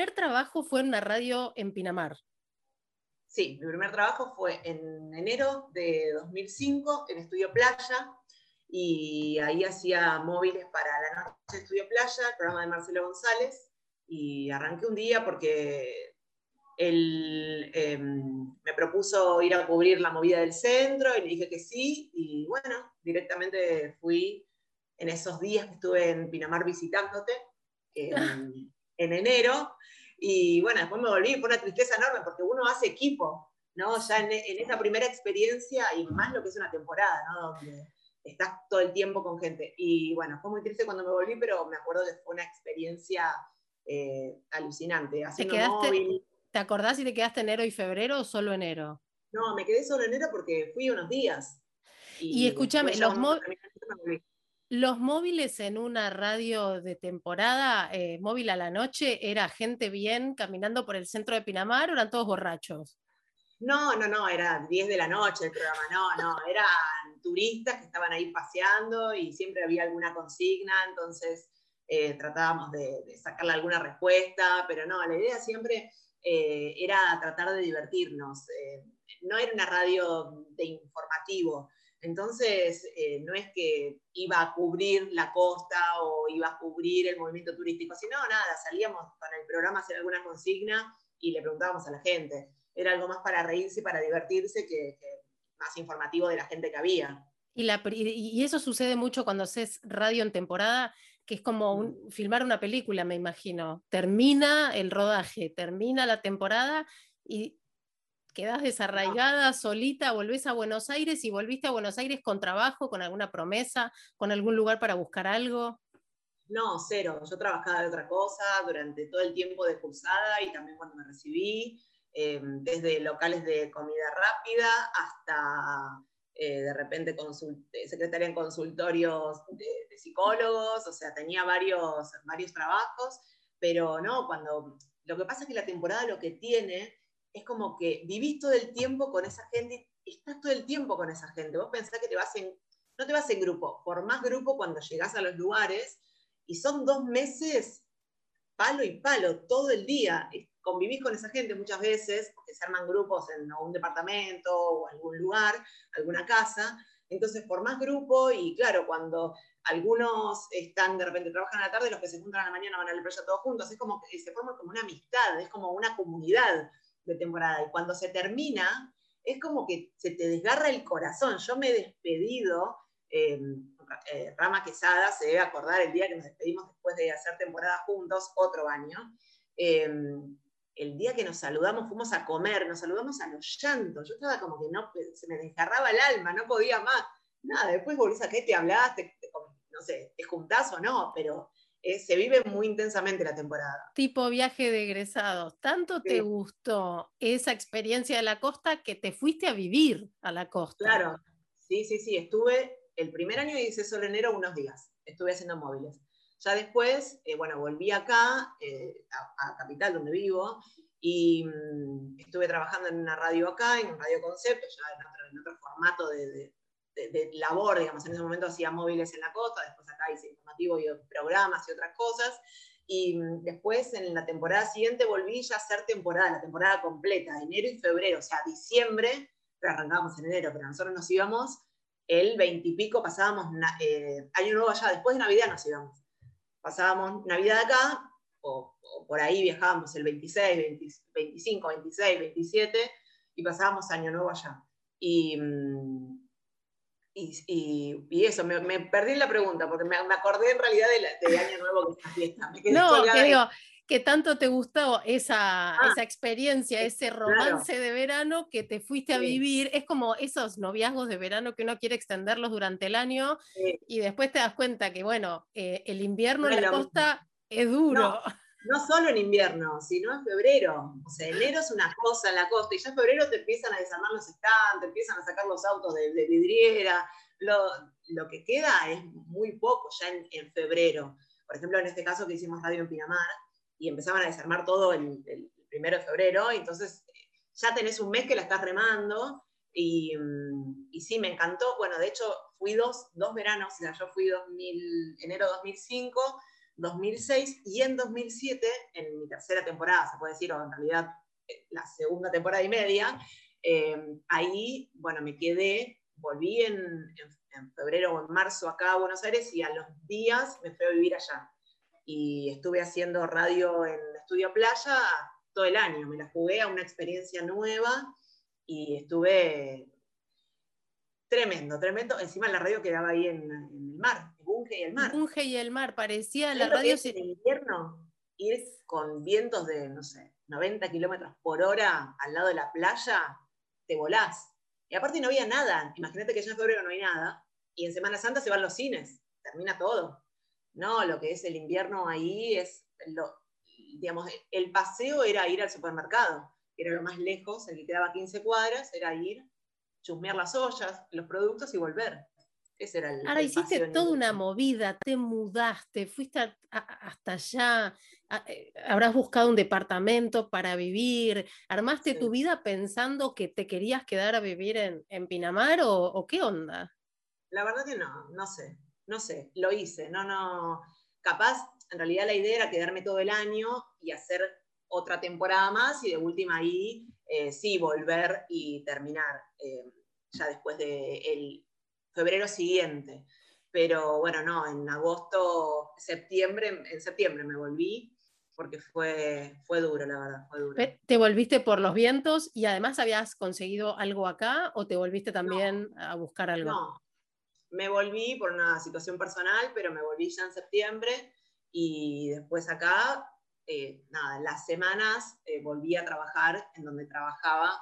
primer trabajo fue en una radio en Pinamar. Sí, mi primer trabajo fue en enero de 2005 en Estudio Playa y ahí hacía móviles para la noche de Estudio Playa, el programa de Marcelo González, y arranqué un día porque él em, me propuso ir a cubrir la movida del centro y le dije que sí, y bueno, directamente fui en esos días que estuve en Pinamar visitándote, en, en enero, y bueno, después me volví, fue una tristeza enorme porque uno hace equipo, ¿no? Ya en, esa primera experiencia y más lo que es una temporada, ¿no? Donde estás todo el tiempo con gente. Y bueno, fue muy triste cuando me volví, pero me acuerdo que fue una experiencia eh, alucinante. ¿Te, quedaste, ¿Te acordás si te quedaste enero y febrero o solo enero? No, me quedé solo enero porque fui unos días. Y, escúchame, los, móviles los móviles en una radio de temporada, eh, móvil a la noche, ¿era gente bien caminando por el centro de Pinamar o eran todos borrachos? No, no, no, era 10 de la noche el programa, no, no, eran turistas que estaban ahí paseando y siempre había alguna consigna, entonces eh, tratábamos de, sacarle alguna respuesta, pero no, la idea siempre eh, era tratar de divertirnos. no era una radio de informativo, entonces, eh, no es que iba a cubrir la costa o iba a cubrir el movimiento turístico, sino nada, salíamos para el programa a hacer alguna consigna y le preguntábamos a la gente. Era algo más para reírse y para divertirse que, más informativo de la gente que había. Y, y, eso sucede mucho cuando haces radio en temporada, que es como mm. filmar una película, me imagino. Termina el rodaje, termina la temporada y quedás desarraigada, solita, volvés a Buenos Aires y volviste a Buenos Aires con trabajo, con alguna promesa, con algún lugar para buscar algo. No, cero. Yo trabajaba de otra cosa durante todo el tiempo de cursada y también cuando me recibí, em, desde locales de comida rápida hasta eh, de repente secretaria en consultorios de, de, psicólogos, o sea, tenía varios, varios trabajos, pero no, cuando lo que pasa es que la temporada lo que tiene es como que vivís todo el tiempo con esa gente estás todo el tiempo con esa gente. Vos pensás que te vas en, no te vas en grupo, por más grupo cuando llegás a los lugares y son dos meses palo y palo, todo el día. Convivís con esa gente muchas veces, porque se arman grupos en un departamento o algún lugar, alguna casa. Entonces, por más grupo, y claro, cuando algunos están de repente trabajan a la tarde, los que se juntan a la mañana van a la playa todos juntos, es como que se forma como una amistad, es como una comunidad temporada. Y cuando se termina, es como que se te desgarra el corazón. Yo me he despedido, em, eh, Rama Quesada se debe acordar el día que nos despedimos después de hacer temporada juntos, otro año. Em, el día que nos saludamos, fuimos a comer, nos saludamos a los llantos. Yo estaba como que no, se me desgarraba el alma, no podía más. Nada, después volvés a que te hablás, no sé, te juntás o no, pero eh, se vive muy intensamente la temporada. Tipo viaje de egresados. ¿Tanto te gustó esa experiencia de la costa que te fuiste a vivir a la costa? Claro, sí, sí, sí. Estuve el primer año hice solo enero unos días. Estuve haciendo móviles. Ya después, eh, bueno, volví acá, eh, a, Capital, donde vivo, y mm, estuve trabajando en una radio acá, en un radio concepto, ya en otro, formato de, de, labor, digamos, en ese momento hacía móviles en la costa, después acá hice informativo y programas y otras cosas, y mm, después en la temporada siguiente volví ya a hacer temporada, la temporada completa, enero y febrero, o sea, diciembre, pero arrancábamos en enero, pero nosotros nos íbamos el 20 y pico, pasábamos eh, año nuevo allá, después de Navidad nos íbamos. Pasábamos Navidad acá, o, por ahí viajábamos el 26, 25, 26, 27, y pasábamos año nuevo allá. Y, mm, y, y, eso, me, me, perdí la pregunta, porque me, me acordé en realidad de, Año Nuevo que es fiesta. no, que digo, que tanto te gustó esa, ah, esa experiencia, ese romance de verano que te fuiste a vivir. Es como esos noviazgos de verano que uno quiere extenderlos durante el año y después te das cuenta que, bueno, eh, el invierno en la costa es duro no solo en invierno, sino en febrero. O sea, enero es una cosa en la costa y ya en febrero te empiezan a desarmar los stands, te empiezan a sacar los autos de, vidriera. Lo, lo, que queda es muy poco ya en, febrero. Por ejemplo, en este caso que hicimos radio en Pinamar y empezaban a desarmar todo el, el primero de febrero, entonces ya tenés un mes que la estás remando y, mm, y, sí, me encantó. Bueno, de hecho, fui dos, dos veranos, o sea, yo fui 2000, enero 2005 2006 y en 2007, en mi tercera temporada, se puede decir, o en realidad eh, la segunda temporada y media, eh, ahí, bueno, me quedé, volví en, en, febrero o en marzo acá a Buenos Aires y a los días me fui a vivir allá. Y estuve haciendo radio en Estudio Playa todo el año, me la jugué a una experiencia nueva y estuve tremendo, tremendo. Encima la radio quedaba ahí en, el mar, en Bunge y el mar. Bunge y el mar, parecía la radio. En invierno ir con vientos de, no sé, 90 kilómetros por hora al lado de la playa, te volás. Y aparte no había nada. Imagínate que ya en febrero no hay nada. Y en Semana Santa se van los cines. Termina todo. No, lo que es el invierno ahí es lo, digamos, el paseo era ir al supermercado, que era lo más lejos, el que quedaba 15 cuadras, era ir, chusmear las ollas, los productos y volver. Ese era el, Ahora hiciste toda una movida, te mudaste, fuiste hasta allá, eh, habrás buscado un departamento para vivir, armaste tu vida pensando que te querías quedar a vivir en, Pinamar o, qué onda? La verdad que no, no sé, no sé, lo hice, no, no, capaz, en realidad la idea era quedarme todo el año y hacer otra temporada más y de última ahí eh, sí volver y terminar eh, ya después del febrero siguiente. Pero bueno, no, en agosto, septiembre, en septiembre me volví porque fue, fue duro, la verdad, fue duro. ¿Te volviste por los vientos y además habías conseguido algo acá o te volviste también a buscar algo? No, me volví por una situación personal, pero me volví ya en septiembre y después acá, eh, nada, las semanas eh, volví a trabajar en donde trabajaba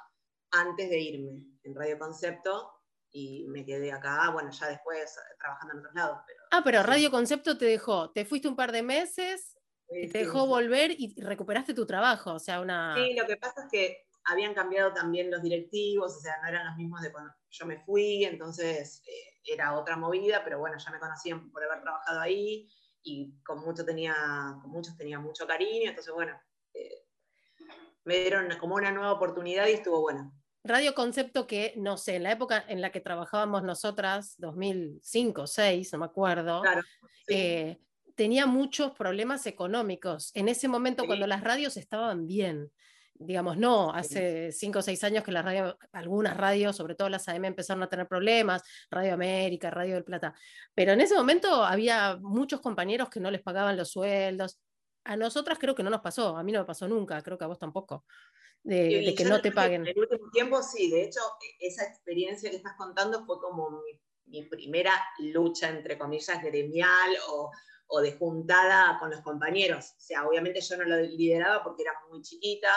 antes de irme, en Radio Concepto, y me quedé acá, bueno, ya después eh, trabajando en otros lados. ah, pero Radio Concepto te dejó, te fuiste un par de meses, te dejó volver y recuperaste tu trabajo, o sea, una... Sí, lo que pasa es que habían cambiado también los directivos, o sea, no eran los mismos de cuando yo me fui, entonces era otra movida, pero bueno, ya me conocían por haber trabajado ahí, y con, mucho tenía, con muchos tenía mucho cariño, entonces bueno, eh, me dieron como una nueva oportunidad y estuvo bueno. Radio Concepto que, no sé, en la época en la que trabajábamos nosotras, 2005, 2006, no me acuerdo, eh, tenía muchos problemas económicos. En ese momento, cuando las radios estaban bien, digamos, no, hace cinco o seis años que las radios, algunas radios, sobre todo las AM, empezaron a tener problemas, Radio América, Radio del Plata, pero en ese momento había muchos compañeros que no les pagaban los sueldos. A nosotras creo que no nos pasó, a mí no me pasó nunca, creo que a vos tampoco, de, que no te paguen. En el último tiempo sí, de hecho, e, esa experiencia que estás contando fue como mi, primera lucha, entre comillas, gremial o, o de juntada con los compañeros. O sea, obviamente yo no lo lideraba porque era muy chiquita,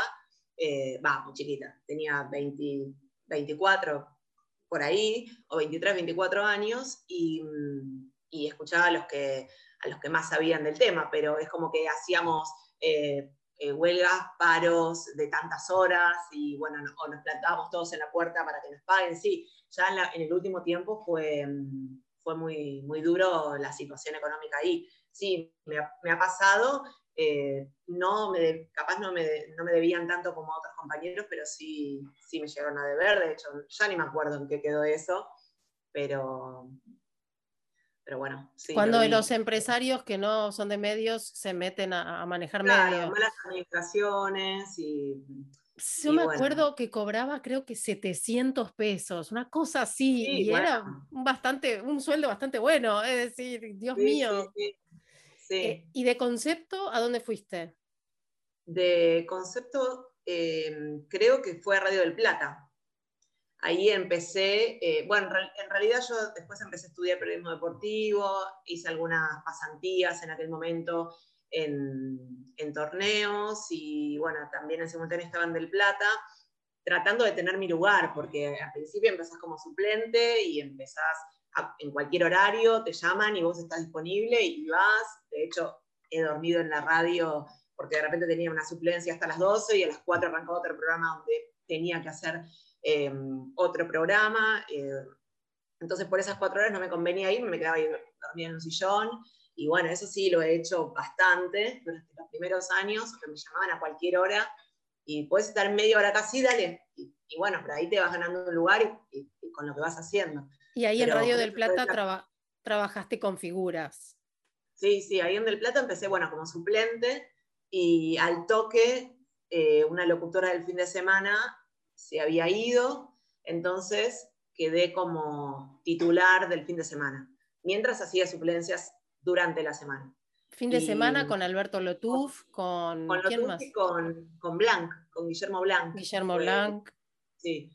eh, va, muy chiquita, tenía 20, 24 por ahí, o 23, 24 años, y, y, escuchaba a los, que, a los que más sabían del tema, pero es como que hacíamos eh, eh, huelgas, paros de tantas horas, y bueno, o nos plantábamos todos en la puerta para que nos paguen, sí, ya en, el último tiempo fue, fue muy, muy duro la situación económica ahí. Sí, me me ha pasado eh, no me, capaz no me, no me, debían tanto como a otros compañeros, pero sí, sí me llegaron a deber, de hecho, ya ni me acuerdo en qué quedó eso, pero, pero bueno. Sí, Cuando los empresarios que no son de medios se meten a, manejar medios. malas administraciones y... Yo me acuerdo que cobraba creo que 700 pesos, una cosa así, y era bastante, un sueldo bastante bueno, es decir, Dios mío. Eh, ¿Y de concepto a dónde fuiste? De concepto, em, creo que fue a Radio del Plata. Ahí empecé, eh, bueno, en realidad yo después empecé a estudiar periodismo deportivo, hice algunas pasantías en aquel momento en, torneos y bueno, también en simultáneo estaba en Del Plata, tratando de tener mi lugar, porque al principio empezás como suplente y empezás en cualquier horario, te llaman y vos estás disponible y vas. De hecho, he dormido en la radio porque de repente tenía una suplencia hasta las 12 y a las 4 arrancaba otro programa donde tenía que hacer em, otro programa. Eh, entonces, por esas cuatro horas no me convenía ir, me quedaba ahí dormida en un sillón. Y bueno, eso sí lo he hecho bastante durante los primeros años, que me llamaban a cualquier hora y puedes estar media hora casi, dale. Y, bueno, por ahí te vas ganando un lugar y con lo que vas haciendo. Y ahí en Radio del Plata trabajaste con figuras. Sí, sí, ahí en Del Plata empecé, bueno, como suplente y al toque eh, una locutora del fin de semana se había ido, entonces quedé como titular del fin de semana, mientras hacía suplencias durante la semana. Fin de semana con Alberto Lotuf, con, con ¿quién más? con, con Blanc, con Guillermo Blanc. Guillermo Blanc. Sí.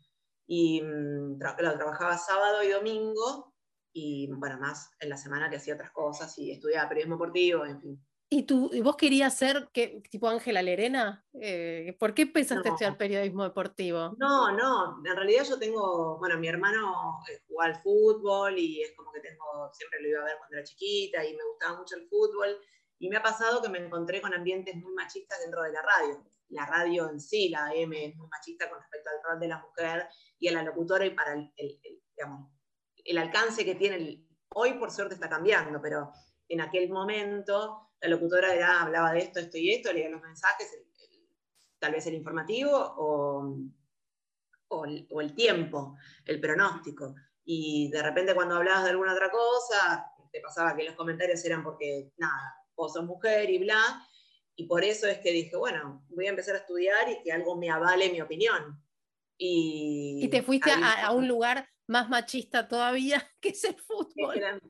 Y mm, lo trabajaba sábado y domingo, y bueno, más en la semana que hacía otras cosas y estudiaba periodismo deportivo, en fin. ¿Y, tú, y vos querías ser que, tipo Ángela Lerena? Eh, ¿Por qué pensaste estudiar periodismo deportivo? No, no, en realidad yo tengo, bueno, mi hermano eh, jugaba al fútbol y es como que tengo, siempre lo iba a ver cuando era chiquita y me gustaba mucho el fútbol. Y me ha pasado que me encontré con ambientes muy machistas dentro de la radio. La radio en sí, la M, es muy machista con respecto al rol de la mujer y a la locutora y para el, el digamos, el alcance que tiene, hoy por suerte está cambiando, pero en aquel momento la locutora era, hablaba de esto, esto y esto, leía los mensajes, tal vez el informativo o, o, el, tiempo, el pronóstico. Y de repente cuando hablabas de alguna otra cosa, te pasaba que los comentarios eran porque, nada, vos sos mujer y bla. Y por eso es que dije, bueno, voy a empezar a estudiar y que algo me avale mi opinión. Y, y te fuiste a, un lugar más machista todavía, que es el fútbol.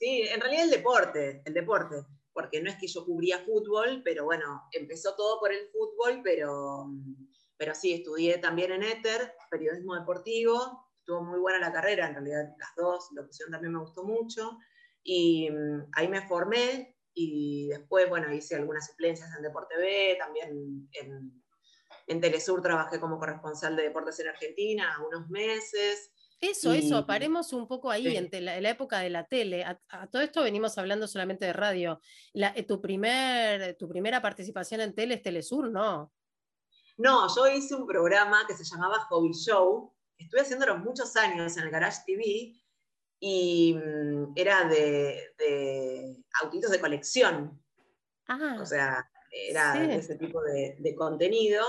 Sí, en realidad el deporte, el deporte, porque no es que yo cubría fútbol, pero bueno, empezó todo por el fútbol, pero, pero sí, estudié también en Éter, periodismo deportivo, estuvo muy buena la carrera, en realidad las dos, la opción también me gustó mucho, y mm, ahí me formé, y después, bueno, hice algunas suplencias en Deporte B, también en, en Telesur trabajé como corresponsal de deportes en Argentina unos meses, eso, eso, paremos un poco ahí, en la, época de la tele. A, todo esto venimos hablando solamente de radio. Eh, tu, primer, tu primera participación en tele es Telesur, ¿no? No, yo hice un programa que se llamaba Hobby Show. Estuve haciéndolo muchos años en el Garage TV y mm, era de, autitos de colección. Ah, o sea, era de ese tipo de, de contenido.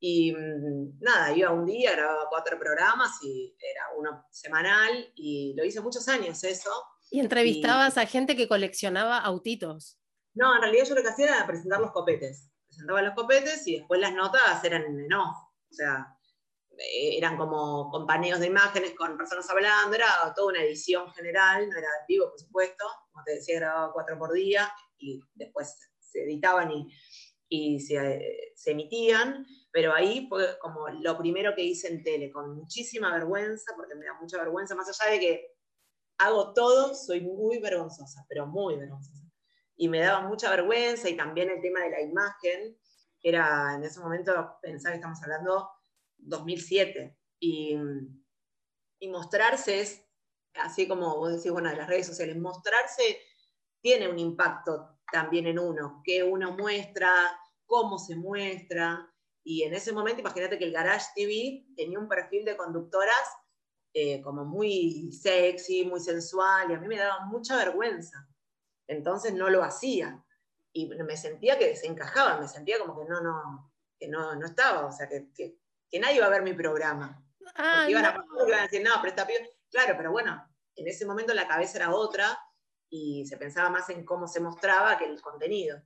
Y mm, nada, iba un día, grababa cuatro programas y era uno semanal y lo hice muchos años eso. ¿Y entrevistabas a gente que coleccionaba autitos? No, en realidad yo lo que hacía era presentar los copetes. Presentaba los copetes y después las notas eran en off. O sea, eh, eran como compañeros de imágenes con personas hablando, era toda una edición general, no era vivo, por supuesto. Como te decía, grababa cuatro por día y después se editaban y, y se, se emitían pero ahí fue como lo primero que hice en tele, con muchísima vergüenza, porque me da mucha vergüenza, más allá de que hago todo, soy muy vergonzosa, pero muy vergonzosa. Y me daba mucha vergüenza y también el tema de la imagen, era en ese momento, pensar que estamos hablando 2007, y, y mostrarse es, así como vos decís, bueno, de las redes sociales, mostrarse tiene un impacto también en uno, que uno muestra, cómo se muestra, y en ese momento, imagínate que el Garage TV tenía un perfil de conductoras eh, como muy sexy, muy sensual, y a mí me daba mucha vergüenza. Entonces no lo hacía. Y me sentía que desencajaba, me sentía como que no, no, que no, no estaba, o sea, que, que, nadie iba a ver mi programa. Ah, iban, a, iban a decir, no, pero está Claro, pero bueno, en ese momento la cabeza era otra y se pensaba más en cómo se mostraba que el contenido.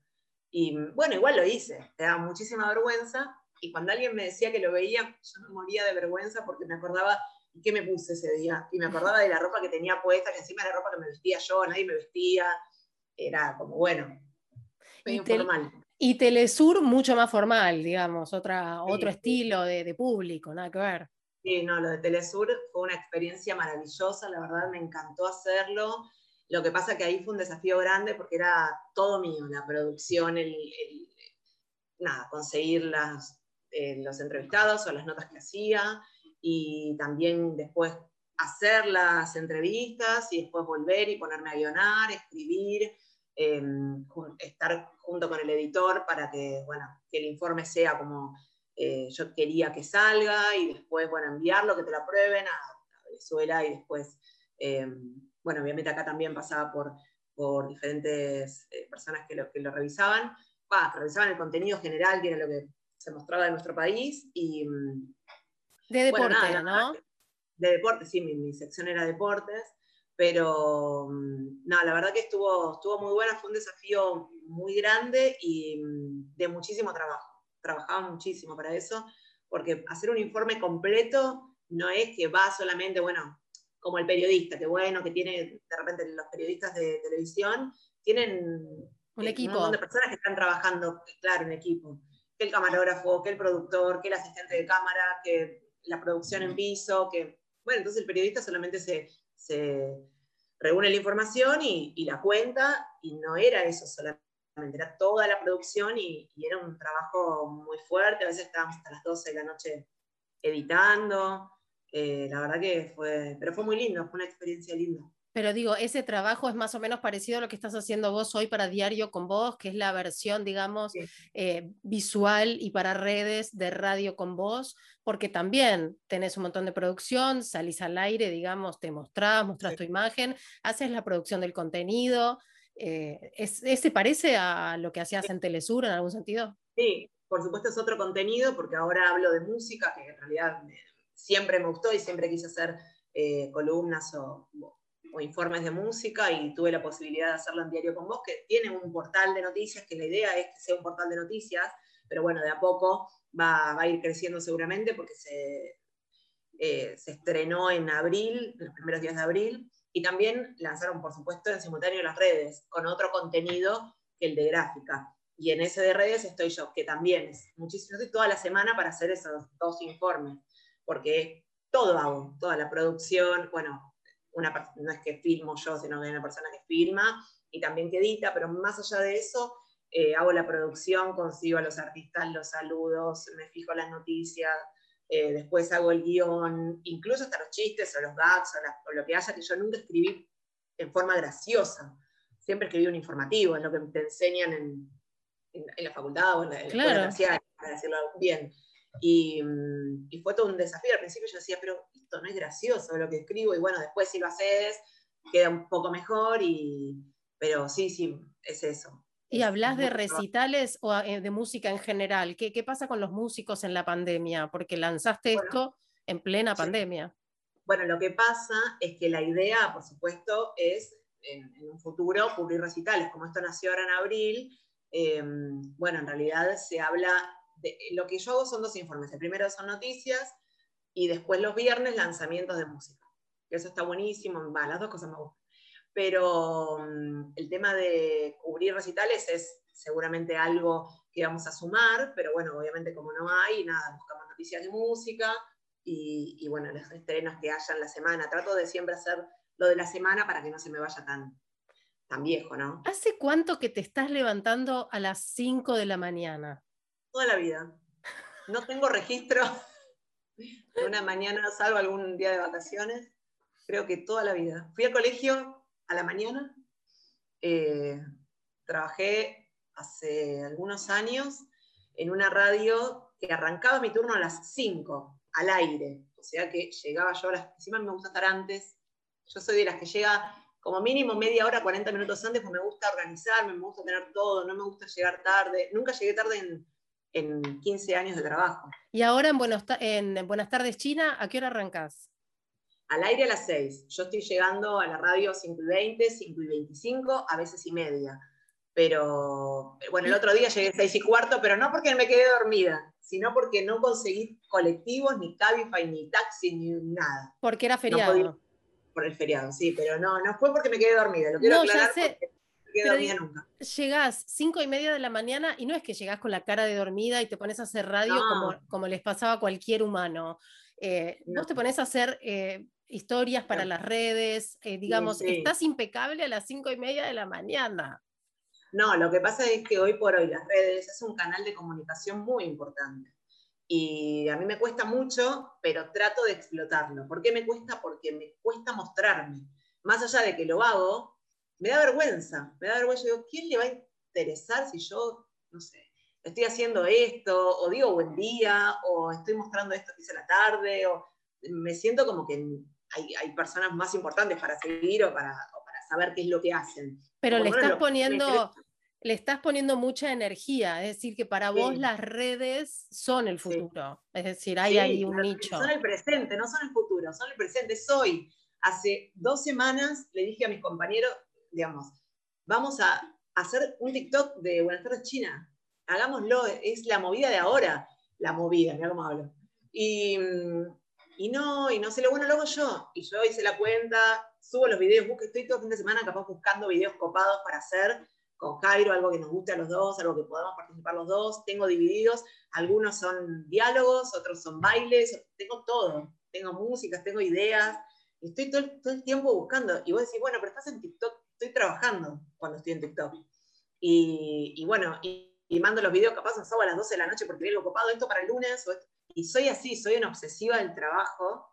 Y bueno, igual lo hice, me daba muchísima vergüenza, y cuando alguien me decía que lo veía, yo me moría de vergüenza porque me acordaba qué me puse ese día. Y me acordaba de la ropa que tenía puesta, que encima era ropa que me vestía yo, nadie me vestía. Era como, bueno, medio formal. Y Telesur mucho más formal, digamos, otra, otro estilo de, de, público, nada que ver. Sí, no, lo de Telesur fue una experiencia maravillosa, la verdad me encantó hacerlo. Lo que pasa que ahí fue un desafío grande porque era todo mío, la producción, el, el nada, conseguir las, eh, los entrevistados o las notas que hacía y también después hacer las entrevistas y después volver y ponerme a guionar, escribir, em, estar junto con el editor para que, bueno, que el informe sea como eh, yo quería que salga y después, bueno, enviarlo, que te lo aprueben a, Venezuela y después, em, bueno, obviamente acá también pasaba por, por diferentes eh, personas que lo, que lo revisaban, que revisaban el contenido general, que era lo que se mostraba de nuestro país y... De deporte, ¿no? De deportes, sí, mi, sección era deportes, pero mm, no, la verdad que estuvo, estuvo muy buena, fue un desafío muy grande y mm, de muchísimo trabajo. Trabajaba muchísimo para eso, porque hacer un informe completo no es que va solamente, bueno, como el periodista, que bueno, que tiene, de repente los periodistas de televisión tienen un equipo. Un montón de personas que están trabajando, claro, en equipo. Que el camarógrafo, que el productor, que el asistente de cámara, que la producción en piso, que, bueno, entonces el periodista solamente se, reúne la información y, la cuenta, y no era eso solamente, era toda la producción y, y, era un trabajo muy fuerte, a veces estábamos hasta las 12 de la noche editando, eh, la verdad que fue, pero fue muy lindo, fue una experiencia linda. Pero digo, ese trabajo es más o menos parecido a lo que estás haciendo vos hoy para Diario con Vos, que es la versión, digamos, eh, visual y para redes de Radio con Vos, porque también tenés un montón de producción, salís al aire, digamos, te mostrás, mostrás tu imagen, haces la producción del contenido. Eh, ¿Ese parece a lo que hacías en Telesur en algún sentido? Sí, por supuesto es otro contenido, porque ahora hablo de música, que en realidad siempre me gustó y siempre quise hacer eh, columnas o, informes de música y tuve la posibilidad de hacerlo en Diario con Vos, que tiene un portal de noticias, que la idea es que sea un portal de noticias, pero bueno, de a poco va, a ir creciendo seguramente porque se, eh, se estrenó en abril, los primeros días de abril, y también lanzaron, por supuesto, en simultáneo las redes, con otro contenido que el de gráfica. Y en ese de redes estoy yo, que también es muchísimo, estoy toda la semana para hacer esos dos informes porque todo hago, toda la producción, bueno, una, no es que filmo yo, sino que hay una persona que filma y también que edita, pero más allá de eso, eh, hago la producción, consigo a los artistas los saludos, me fijo las noticias, eh, después hago el guion, incluso hasta los chistes o los gags o, lo que haya, que yo nunca escribí en forma graciosa, siempre escribí un informativo, es lo que te enseñan en, la facultad o en la, claro. para decirlo bien. Y, fue todo un desafío. Al principio yo decía, pero esto no es gracioso lo que escribo, y bueno, después si lo haces, queda un poco mejor, y, pero sí, sí, es eso. ¿Y hablas de recitales o eh, de música en general? ¿Qué, ¿Qué, pasa con los músicos en la pandemia? Porque lanzaste esto en plena pandemia. Bueno, lo que pasa es que la idea, por supuesto, es en, un futuro cubrir recitales. Como esto nació ahora en abril, em, bueno, en realidad se habla lo que yo hago son dos informes. El primero son noticias y después los viernes lanzamientos de música. Eso está buenísimo, las dos cosas me gustan. Pero mm, el tema de cubrir recitales es seguramente algo que vamos a sumar, pero bueno, obviamente como no hay, nada, buscamos noticias de música y, bueno, los estrenos que haya en la semana. Trato de siempre hacer lo de la semana para que no se me vaya tan, tan viejo, ¿no? ¿Hace cuánto que te estás levantando a las 5 de la mañana? Toda la vida. No tengo registro. Una mañana salgo algún día de vacaciones. Creo que toda la vida. Fui al colegio a la mañana. Eh, trabajé hace algunos años en una radio que arrancaba mi turno a las 5 al aire. O sea que llegaba yo a las. Encima me gusta estar antes. Yo soy de las que llega como mínimo media hora, 40 minutos antes, porque me gusta organizarme, me gusta tener todo, no me gusta llegar tarde. Nunca llegué tarde en, en 15 años de trabajo. ¿Y ahora en, Buenos, en Buenas tardes China, a qué hora arrancas? Al aire a las 6. Yo estoy llegando a la radio 5 y 20, 5 y 25, a veces y media. Pero, bueno, el otro día llegué 6 y cuarto, pero no porque me quedé dormida, sino porque no conseguí colectivos, ni Cabify, ni taxi, ni nada. Porque era feriado. por el feriado, sí, pero no, no fue porque me quedé dormida. Lo quiero no, ya sé. Llegás cinco y media de la mañana y no es que llegás con la cara de dormida y te pones a hacer radio como, como, les pasaba a cualquier humano. Eh, vos te pones a hacer eh, historias para las redes, eh, digamos, estás impecable a las cinco y media de la mañana. No, lo que pasa es que hoy por hoy las redes es un canal de comunicación muy importante. Y a mí me cuesta mucho, pero trato de explotarlo. ¿Por qué me cuesta? Porque me cuesta mostrarme. Más allá de que lo hago, me da vergüenza, me da vergüenza. Digo, ¿quién le va a interesar si yo, no sé, estoy haciendo esto, o digo buen día, o estoy mostrando esto que hice la tarde, o me siento como que hay, personas más importantes para seguir o para, saber qué es lo que hacen. Pero le estás poniendo... Le estás poniendo mucha energía, es decir, que para vos las redes son el futuro, es decir, hay ahí un nicho. Son el presente, no son el futuro, son el presente, soy. hace dos semanas le dije a mis compañeros, digamos, vamos a hacer un TikTok de Buenas tardes China. Hagámoslo, es la movida de ahora. La movida, mira cómo hablo. Y, y no, y no sé, lo bueno lo hago yo. Y yo hice la cuenta, subo los videos, busco, estoy todo el fin de semana capaz buscando videos copados para hacer con Jairo, algo que nos guste a los dos, algo que podamos participar los dos. Tengo divididos, algunos son diálogos, otros son bailes, tengo todo. Tengo músicas, tengo ideas. Estoy todo, el tiempo buscando. Y vos decís, bueno, pero estás en TikTok, estoy trabajando cuando estoy en TikTok. Y, bueno, y, mando los videos capaz un sábado a las 12 de la noche porque algo copado, esto para el lunes. y soy así, soy una obsesiva del trabajo.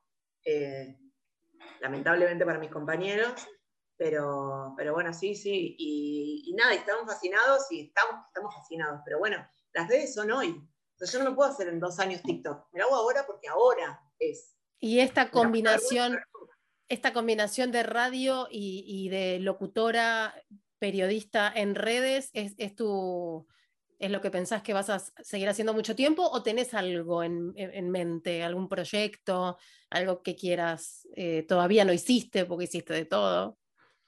Eh, lamentablemente para mis compañeros, pero, pero bueno, sí, sí, y, nada, estamos fascinados y estamos, estamos fascinados, pero bueno, las redes son hoy. Yo no puedo hacer en dos años TikTok, me lo hago ahora porque ahora es. Y esta combinación, esta combinación de radio y, de locutora, periodista en redes, es, tu, ¿Es lo que pensás que vas a seguir haciendo mucho tiempo o tenés algo en, mente, algún proyecto, algo que quieras, eh, todavía no hiciste porque hiciste de todo?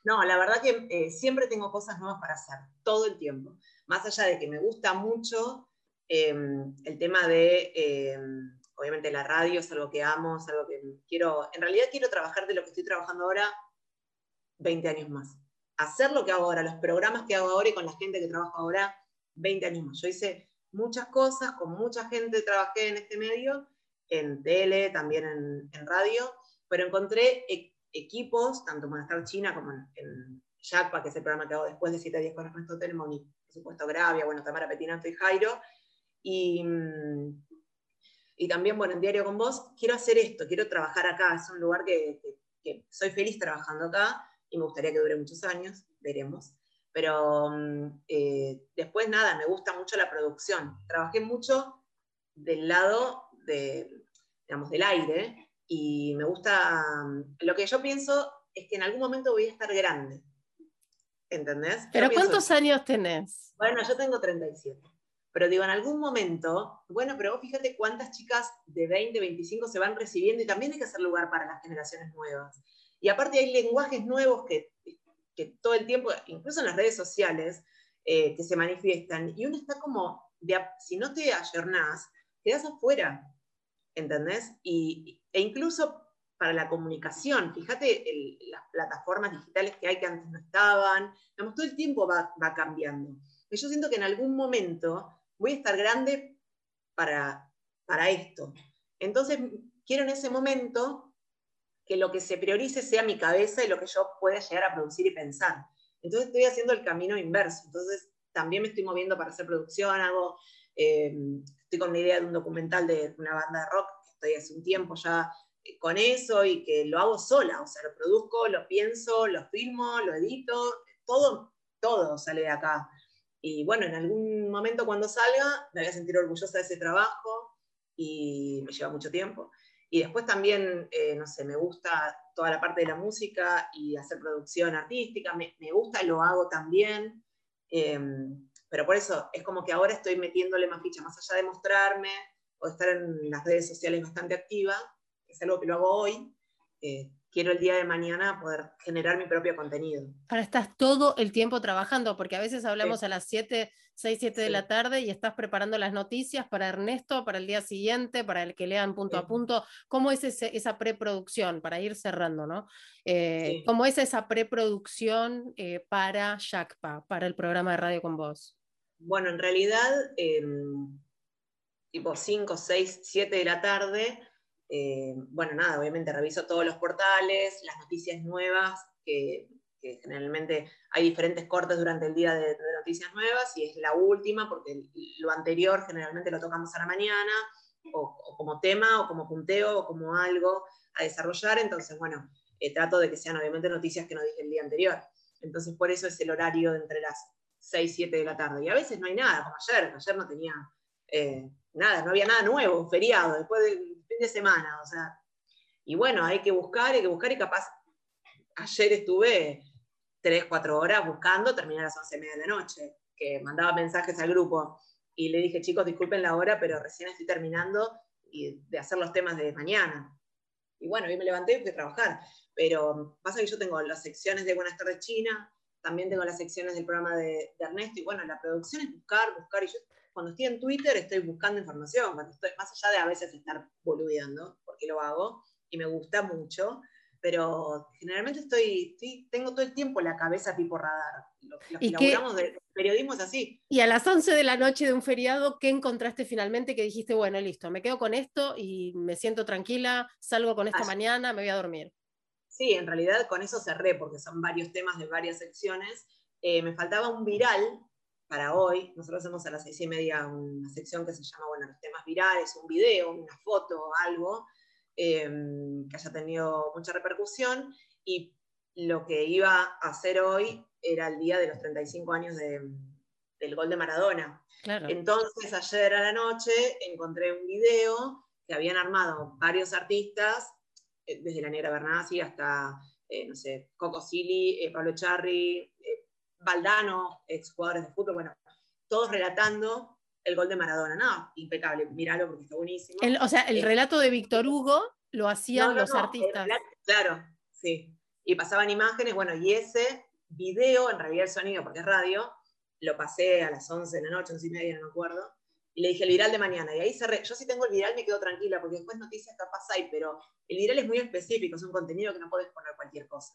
No, la verdad que eh, siempre tengo cosas nuevas para hacer, todo el tiempo. Más allá de que me gusta mucho em, el tema de, em, obviamente la radio es algo que amo, es algo que quiero, en realidad quiero trabajar de lo que estoy trabajando ahora 20 años más. Hacer lo que hago ahora, los programas que hago ahora y con la gente que trabajo ahora, 20 años más. Yo hice muchas cosas, con mucha gente trabajé en este medio, en tele, también en, radio, pero encontré e, equipos, tanto en Monestar China como en, en que es el programa que hago después de 7 días con Ernesto Telmon y por supuesto Gravia, bueno, Tamara Petinato y Jairo, y, y también, bueno, en Diario con Vos, quiero hacer esto, quiero trabajar acá, es un lugar que, que soy feliz trabajando acá y me gustaría que dure muchos años, veremos. Pero mm, eh, después nada, me gusta mucho la producción. Trabajé mucho del lado de, digamos, del aire y me gusta, mm, lo que yo pienso es que en algún momento voy a estar grande. ¿Entendés? ¿Pero cuántos años tenés? Bueno, yo tengo 37. Pero digo, en algún momento, bueno, pero vos fíjate cuántas chicas de 20, 25 se van recibiendo y también hay que hacer lugar para las generaciones nuevas. Y aparte hay lenguajes nuevos que que todo el tiempo, incluso en las redes sociales, eh, que se manifiestan, y uno está como, si no te ayornás, quedas afuera, ¿entendés? Y, e incluso para la comunicación, fíjate las plataformas digitales que hay que antes no estaban, todo el tiempo va, va cambiando. Yo siento que en algún momento voy a estar grande para, para esto. Entonces, quiero en ese momento que lo que se priorice sea mi cabeza y lo que yo pueda llegar a producir y pensar. Entonces estoy haciendo el camino inverso. Entonces también me estoy moviendo para hacer producción, hago, eh, estoy con la idea de un documental de una banda de rock, estoy hace un tiempo ya eh, con eso y que lo hago sola, o sea, lo produzco, lo pienso, lo filmo, lo edito, todo, todo sale de acá. Y bueno, en algún momento cuando salga me voy a sentir orgullosa de ese trabajo y me lleva mucho tiempo. Y después también, eh, no sé, me gusta toda la parte de la música y hacer producción artística, me, me gusta, lo hago también. Em, pero por eso es como que ahora estoy metiéndole más ficha, más allá de mostrarme o estar en las redes sociales bastante activa, es algo que lo hago hoy. Eh, quiero el día de mañana poder generar mi propio contenido. Ahora estás todo el tiempo trabajando, porque a veces hablamos a las 7, 6, 7 de la tarde y estás preparando las noticias para Ernesto, para el día siguiente, para el que lean punto a punto. ¿Cómo es esa preproducción? Para ir cerrando, ¿no? Eh, ¿Cómo es esa preproducción eh, para Shakpa, para el programa de radio con vos? Bueno, en realidad, em, tipo 5, 6, 7 de la tarde, eh, bueno, nada, obviamente reviso todos los portales, las noticias nuevas, que, generalmente hay diferentes cortes durante el día de, noticias nuevas y es la última, porque lo anterior generalmente lo tocamos a la mañana, o, como tema, o como punteo, o como algo a desarrollar. Entonces, bueno, eh, trato de que sean obviamente noticias que no dije el día anterior. Entonces, por eso es el horario entre las 6 y 7 de la tarde. Y a veces no hay nada, como ayer, ayer no tenía eh, nada, no había nada nuevo, feriado, después de de semana, o sea, y bueno, hay que buscar, hay que buscar y capaz, ayer estuve tres, cuatro horas buscando, terminé a las once y media de la noche, que mandaba mensajes al grupo y le dije, chicos, disculpen la hora, pero recién estoy terminando y de hacer los temas de mañana. Y bueno, hoy me levanté y fui trabajar. pero pasa que yo tengo las secciones de Buenas tardes China, también tengo las secciones del programa de, Ernesto, y bueno, la producción es buscar, buscar, y yo cuando estoy en Twitter estoy buscando información, cuando estoy, más allá de a veces estar boludeando, porque lo hago, y me gusta mucho, pero generalmente estoy, tengo todo el tiempo la cabeza tipo radar. Los, que laburamos periodismo es así. Y a las 11 de la noche de un feriado, ¿qué encontraste finalmente que dijiste, bueno, listo, me quedo con esto y me siento tranquila, salgo con esto mañana, me voy a dormir? Sí, en realidad con eso cerré, porque son varios temas de varias secciones. Eh, me faltaba un viral para hoy. Nosotros hacemos a las seis y media una sección que se llama, bueno, los temas virales, un video, una foto, algo. Em, que haya tenido mucha repercusión y lo que iba a hacer hoy era el día de los 35 años del gol de Maradona. Entonces ayer a la noche encontré un video que habían armado varios artistas, eh, desde la Negra Bernasi hasta, eh, no sé, Coco Silly, eh, Pablo Charri, Valdano, ex jugadores de fútbol, bueno, todos relatando el gol de Maradona. No, impecable, míralo porque está buenísimo. o sea, el eh, relato de Víctor Hugo lo hacían los artistas. claro, sí. Y pasaban imágenes, bueno, y ese video, en realidad el sonido, porque es radio, lo pasé a las 11 de la noche, 11 y media, no me acuerdo, y le dije el viral de mañana, y ahí cerré. Yo sí tengo el viral, me quedo tranquila, porque después noticias capaz hay, pero el viral es muy específico, es un contenido que no puedes poner cualquier cosa.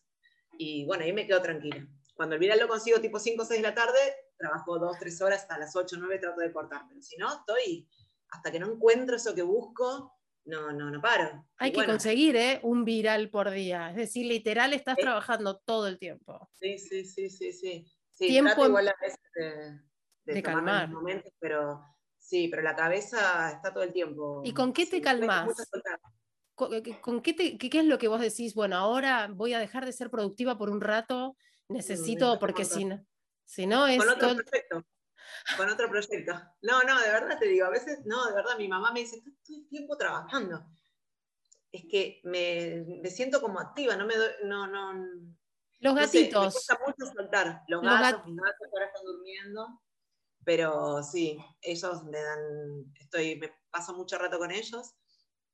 Y bueno, ahí me quedo tranquila. Cuando el viral lo consigo tipo 5 o 6 de la tarde, trabajo 2, 3 horas hasta las 8 o 9 trato de cortar. Pero si no, estoy, hasta que no encuentro eso que busco, no, no, no paro. Hay que conseguir ¿eh? un viral por día. Es decir, literal estás trabajando todo el tiempo. Sí, sí, sí, sí, sí. sí Tiempo igual a veces de, de, calmar. Momentos, pero sí, pero la cabeza está todo el tiempo. ¿Y con qué te calmas? ¿Con, qué, qué, es lo que vos decís? Bueno, ahora voy a dejar de ser productiva por un rato necesito, porque si no, si no es... Con otro proyecto. Con otro proyecto. No, no, de verdad te digo, a veces, no, de verdad, mi mamá me dice, estoy todo el tiempo trabajando. Es que me, me siento como activa, no me doy, no, no. Los gatitos. me cuesta mucho soltar. Los, gatos, mis gatos ahora están durmiendo. Pero sí, ellos me dan, estoy, me paso mucho rato con ellos.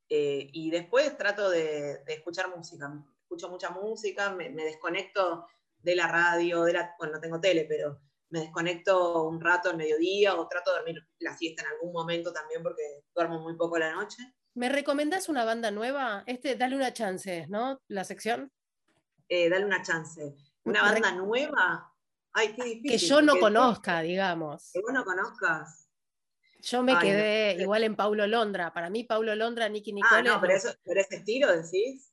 Eh, y después trato de, de, escuchar música. Escucho mucha música, me, me desconecto de la radio, de la, bueno, no tengo tele, pero me desconecto un rato al mediodía o trato de dormir la siesta en algún momento también porque duermo muy poco la noche. ¿Me recomendás una banda nueva? Este, dale una chance, ¿no? La sección. Eh, dale una chance. ¿Una banda nueva? Ay, qué difícil. Que yo no conozca, digamos. Que vos no conozcas. Yo me quedé igual en Paulo Londra. Para mí, Paulo Londra, Nicky Nicole. Ah, no, pero, eso, pero ese estilo decís.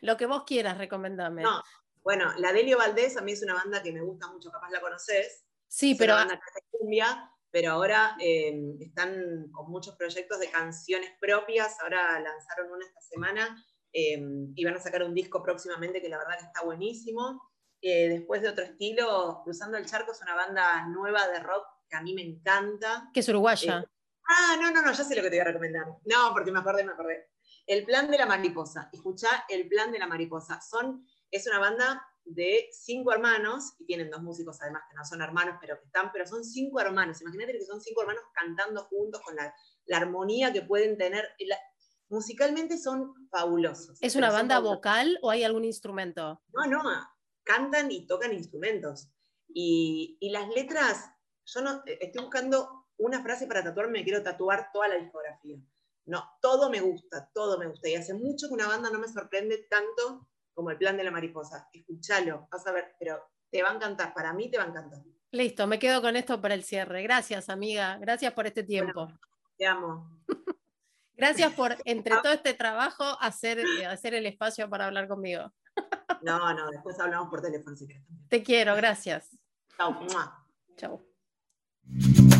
Lo que vos quieras, recomendame. No, bueno, la Delio Valdés a mí es una banda que me gusta mucho, capaz la conoces. Sí, pero. Una banda cumbia, pero ahora em, están con muchos proyectos de canciones propias. Ahora lanzaron una esta semana em, y van a sacar un disco próximamente que la verdad que está buenísimo. Eh, después de otro estilo, Cruzando el Charco es una banda nueva de rock que a mí me encanta. Que es uruguaya. Eh, ah, no, no, no, ya sé lo que te voy a recomendar. No, porque me acordé, me acordé. El plan de la mariposa. Escucha el plan de la mariposa. Son es una banda de cinco hermanos, y tienen dos músicos además que no son hermanos, pero que están, pero son cinco hermanos. Imagínate que son cinco hermanos cantando juntos con la, armonía que pueden tener. musicalmente son fabulosos. ¿Es una banda vocal o hay algún instrumento? No, no, cantan y tocan instrumentos. Y, y las letras, yo no, estoy buscando una frase para tatuarme, me quiero tatuar toda la discografía. No, todo me gusta, todo me gusta. Y hace mucho que una banda no me sorprende tanto como el plan de la mariposa. Escúchalo, vas a ver, pero te va a encantar, para mí te va a encantar. Listo, me quedo con esto para el cierre. Gracias, amiga. Gracias por este tiempo. te amo. Gracias por, entre todo este trabajo, hacer, hacer el espacio para hablar conmigo. No, no, después hablamos por teléfono si Te quiero, gracias. Chao. Chao.